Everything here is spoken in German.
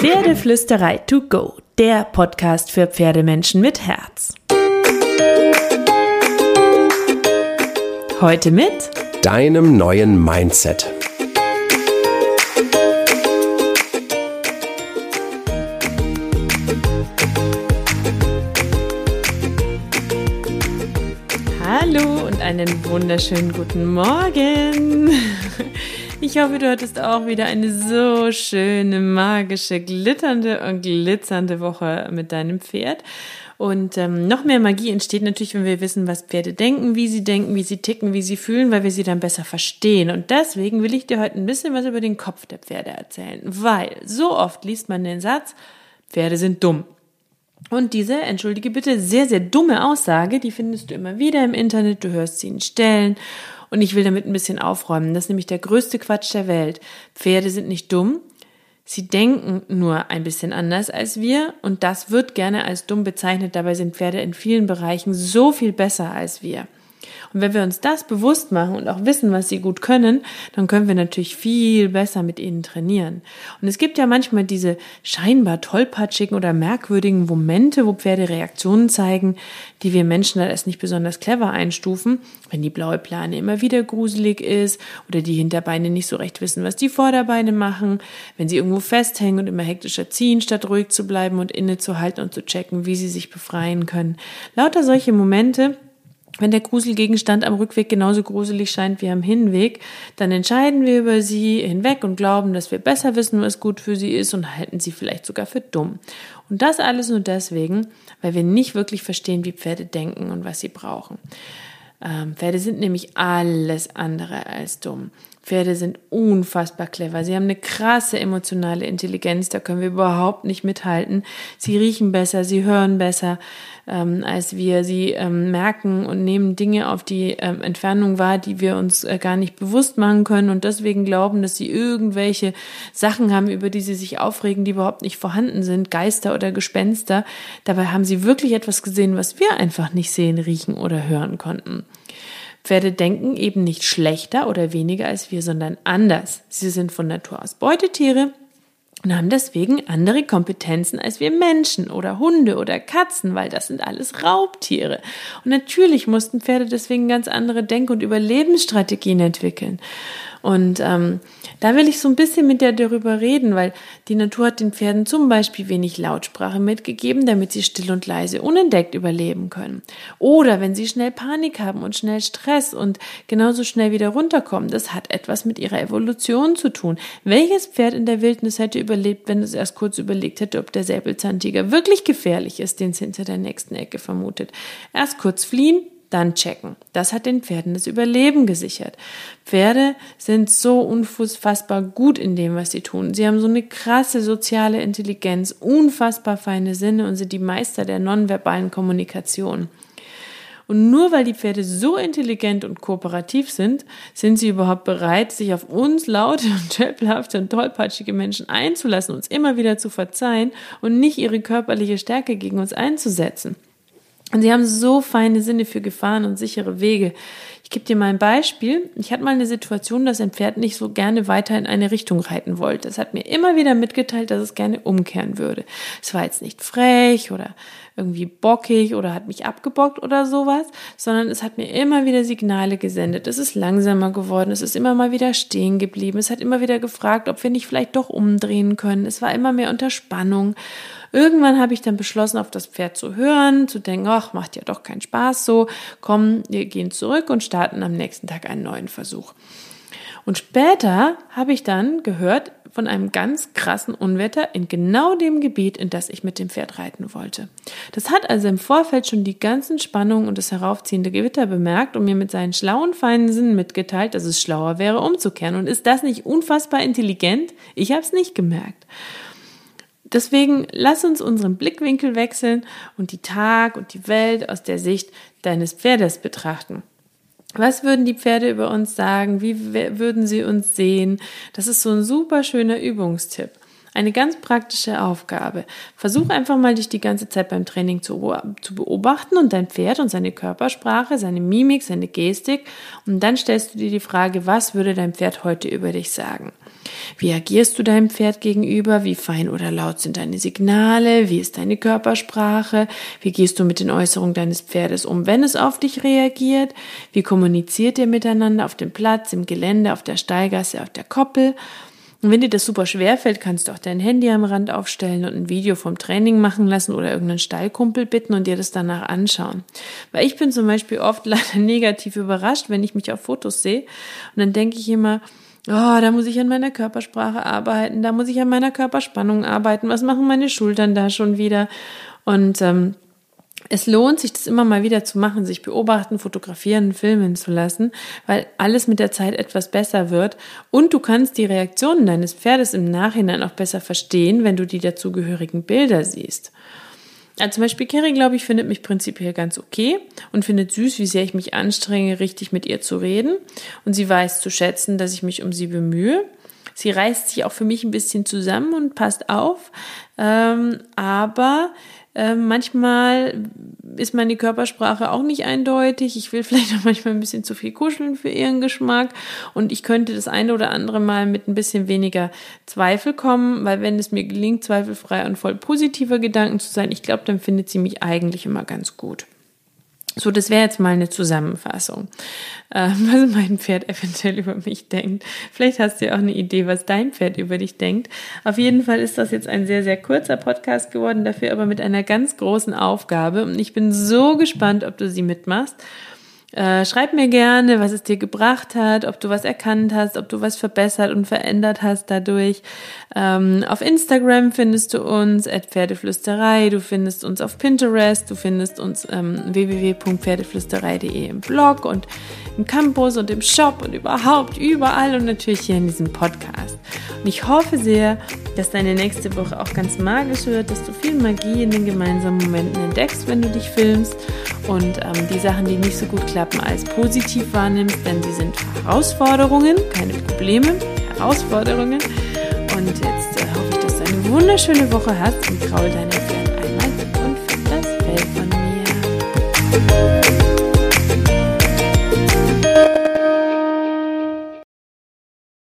Pferdeflüsterei to go, der Podcast für Pferdemenschen mit Herz. Heute mit deinem neuen Mindset. Hallo und einen wunderschönen guten Morgen. Ich hoffe, du hattest auch wieder eine so schöne, magische, glitternde und glitzernde Woche mit deinem Pferd. Und ähm, noch mehr Magie entsteht natürlich, wenn wir wissen, was Pferde denken, wie sie denken, wie sie ticken, wie sie fühlen, weil wir sie dann besser verstehen. Und deswegen will ich dir heute ein bisschen was über den Kopf der Pferde erzählen. Weil so oft liest man den Satz, Pferde sind dumm. Und diese, entschuldige bitte, sehr, sehr dumme Aussage, die findest du immer wieder im Internet, du hörst sie in Stellen und ich will damit ein bisschen aufräumen. Das ist nämlich der größte Quatsch der Welt. Pferde sind nicht dumm. Sie denken nur ein bisschen anders als wir und das wird gerne als dumm bezeichnet. Dabei sind Pferde in vielen Bereichen so viel besser als wir. Und wenn wir uns das bewusst machen und auch wissen, was sie gut können, dann können wir natürlich viel besser mit ihnen trainieren. Und es gibt ja manchmal diese scheinbar tollpatschigen oder merkwürdigen Momente, wo Pferde Reaktionen zeigen, die wir Menschen dann erst nicht besonders clever einstufen, wenn die blaue Plane immer wieder gruselig ist oder die Hinterbeine nicht so recht wissen, was die Vorderbeine machen, wenn sie irgendwo festhängen und immer hektischer ziehen, statt ruhig zu bleiben und innezuhalten und zu checken, wie sie sich befreien können. Lauter solche Momente, wenn der Gruselgegenstand am Rückweg genauso gruselig scheint wie am Hinweg, dann entscheiden wir über sie hinweg und glauben, dass wir besser wissen, was gut für sie ist und halten sie vielleicht sogar für dumm. Und das alles nur deswegen, weil wir nicht wirklich verstehen, wie Pferde denken und was sie brauchen. Ähm, Pferde sind nämlich alles andere als dumm. Pferde sind unfassbar clever. Sie haben eine krasse emotionale Intelligenz, da können wir überhaupt nicht mithalten. Sie riechen besser, sie hören besser ähm, als wir. Sie ähm, merken und nehmen Dinge auf die ähm, Entfernung wahr, die wir uns äh, gar nicht bewusst machen können und deswegen glauben, dass sie irgendwelche Sachen haben, über die sie sich aufregen, die überhaupt nicht vorhanden sind, Geister oder Gespenster. Dabei haben sie wirklich etwas gesehen, was wir einfach nicht sehen, riechen oder hören konnten. Pferde denken eben nicht schlechter oder weniger als wir, sondern anders. Sie sind von Natur aus Beutetiere und haben deswegen andere Kompetenzen als wir Menschen oder Hunde oder Katzen, weil das sind alles Raubtiere. Und natürlich mussten Pferde deswegen ganz andere Denk- und Überlebensstrategien entwickeln. Und ähm, da will ich so ein bisschen mit dir darüber reden, weil die Natur hat den Pferden zum Beispiel wenig Lautsprache mitgegeben, damit sie still und leise unentdeckt überleben können. Oder wenn sie schnell Panik haben und schnell Stress und genauso schnell wieder runterkommen, das hat etwas mit ihrer Evolution zu tun. Welches Pferd in der Wildnis hätte überlebt, wenn es erst kurz überlegt hätte, ob der Säbelzahntiger wirklich gefährlich ist, den es hinter der nächsten Ecke vermutet? Erst kurz fliehen, dann checken. Das hat den Pferden das Überleben gesichert. Pferde sind so unfassbar gut in dem, was sie tun. Sie haben so eine krasse soziale Intelligenz, unfassbar feine Sinne und sind die Meister der nonverbalen Kommunikation. Und nur weil die Pferde so intelligent und kooperativ sind, sind sie überhaupt bereit, sich auf uns laute und schöppelhafte und tollpatschige Menschen einzulassen, uns immer wieder zu verzeihen und nicht ihre körperliche Stärke gegen uns einzusetzen. Und sie haben so feine Sinne für Gefahren und sichere Wege. Ich gebe dir mal ein Beispiel. Ich hatte mal eine Situation, dass ein Pferd nicht so gerne weiter in eine Richtung reiten wollte. Es hat mir immer wieder mitgeteilt, dass es gerne umkehren würde. Es war jetzt nicht frech oder irgendwie bockig oder hat mich abgebockt oder sowas, sondern es hat mir immer wieder Signale gesendet. Es ist langsamer geworden, es ist immer mal wieder stehen geblieben, es hat immer wieder gefragt, ob wir nicht vielleicht doch umdrehen können. Es war immer mehr unter Spannung. Irgendwann habe ich dann beschlossen, auf das Pferd zu hören, zu denken, ach, macht ja doch keinen Spaß so. Komm, wir gehen zurück und starten am nächsten Tag einen neuen Versuch. Und später habe ich dann gehört von einem ganz krassen Unwetter in genau dem Gebiet, in das ich mit dem Pferd reiten wollte. Das hat also im Vorfeld schon die ganzen Spannungen und das heraufziehende Gewitter bemerkt und mir mit seinen schlauen, feinen Sinnen mitgeteilt, dass es schlauer wäre, umzukehren. Und ist das nicht unfassbar intelligent? Ich habe es nicht gemerkt. Deswegen lass uns unseren Blickwinkel wechseln und die Tag und die Welt aus der Sicht deines Pferdes betrachten. Was würden die Pferde über uns sagen? Wie würden sie uns sehen? Das ist so ein super schöner Übungstipp. Eine ganz praktische Aufgabe. Versuch einfach mal, dich die ganze Zeit beim Training zu, zu, beobachten und dein Pferd und seine Körpersprache, seine Mimik, seine Gestik. Und dann stellst du dir die Frage, was würde dein Pferd heute über dich sagen? Wie agierst du deinem Pferd gegenüber? Wie fein oder laut sind deine Signale? Wie ist deine Körpersprache? Wie gehst du mit den Äußerungen deines Pferdes um, wenn es auf dich reagiert? Wie kommuniziert ihr miteinander auf dem Platz, im Gelände, auf der Steigasse, auf der Koppel? Und wenn dir das super schwer fällt, kannst du auch dein Handy am Rand aufstellen und ein Video vom Training machen lassen oder irgendeinen Stallkumpel bitten und dir das danach anschauen. Weil ich bin zum Beispiel oft leider negativ überrascht, wenn ich mich auf Fotos sehe. Und dann denke ich immer, oh, da muss ich an meiner Körpersprache arbeiten, da muss ich an meiner Körperspannung arbeiten, was machen meine Schultern da schon wieder? Und ähm, es lohnt sich, das immer mal wieder zu machen, sich beobachten, fotografieren, filmen zu lassen, weil alles mit der Zeit etwas besser wird und du kannst die Reaktionen deines Pferdes im Nachhinein auch besser verstehen, wenn du die dazugehörigen Bilder siehst. Also zum Beispiel Carrie, glaube ich, findet mich prinzipiell ganz okay und findet süß, wie sehr ich mich anstrenge, richtig mit ihr zu reden. Und sie weiß zu schätzen, dass ich mich um sie bemühe. Sie reißt sich auch für mich ein bisschen zusammen und passt auf. Ähm, aber ähm, manchmal ist meine Körpersprache auch nicht eindeutig. Ich will vielleicht auch manchmal ein bisschen zu viel kuscheln für ihren Geschmack. Und ich könnte das eine oder andere Mal mit ein bisschen weniger Zweifel kommen, weil wenn es mir gelingt, zweifelfrei und voll positiver Gedanken zu sein, ich glaube, dann findet sie mich eigentlich immer ganz gut. So, das wäre jetzt mal eine Zusammenfassung, äh, was mein Pferd eventuell über mich denkt. Vielleicht hast du ja auch eine Idee, was dein Pferd über dich denkt. Auf jeden Fall ist das jetzt ein sehr, sehr kurzer Podcast geworden, dafür aber mit einer ganz großen Aufgabe. Und ich bin so gespannt, ob du sie mitmachst. Äh, schreib mir gerne, was es dir gebracht hat, ob du was erkannt hast, ob du was verbessert und verändert hast dadurch. Ähm, auf Instagram findest du uns at Pferdeflüsterei, du findest uns auf Pinterest, du findest uns ähm, www.pferdeflüsterei.de im Blog und im Campus und im Shop und überhaupt überall und natürlich hier in diesem Podcast. Und ich hoffe sehr, dass deine nächste Woche auch ganz magisch wird, dass du viel Magie in den gemeinsamen Momenten entdeckst, wenn du dich filmst und ähm, die Sachen, die nicht so gut klappen, als positiv wahrnimmst, denn sie sind Herausforderungen, keine Probleme, Herausforderungen. Und jetzt äh, hoffe ich, dass du eine wunderschöne Woche hast und kraul deine Pferd einmal und find das Fell von mir.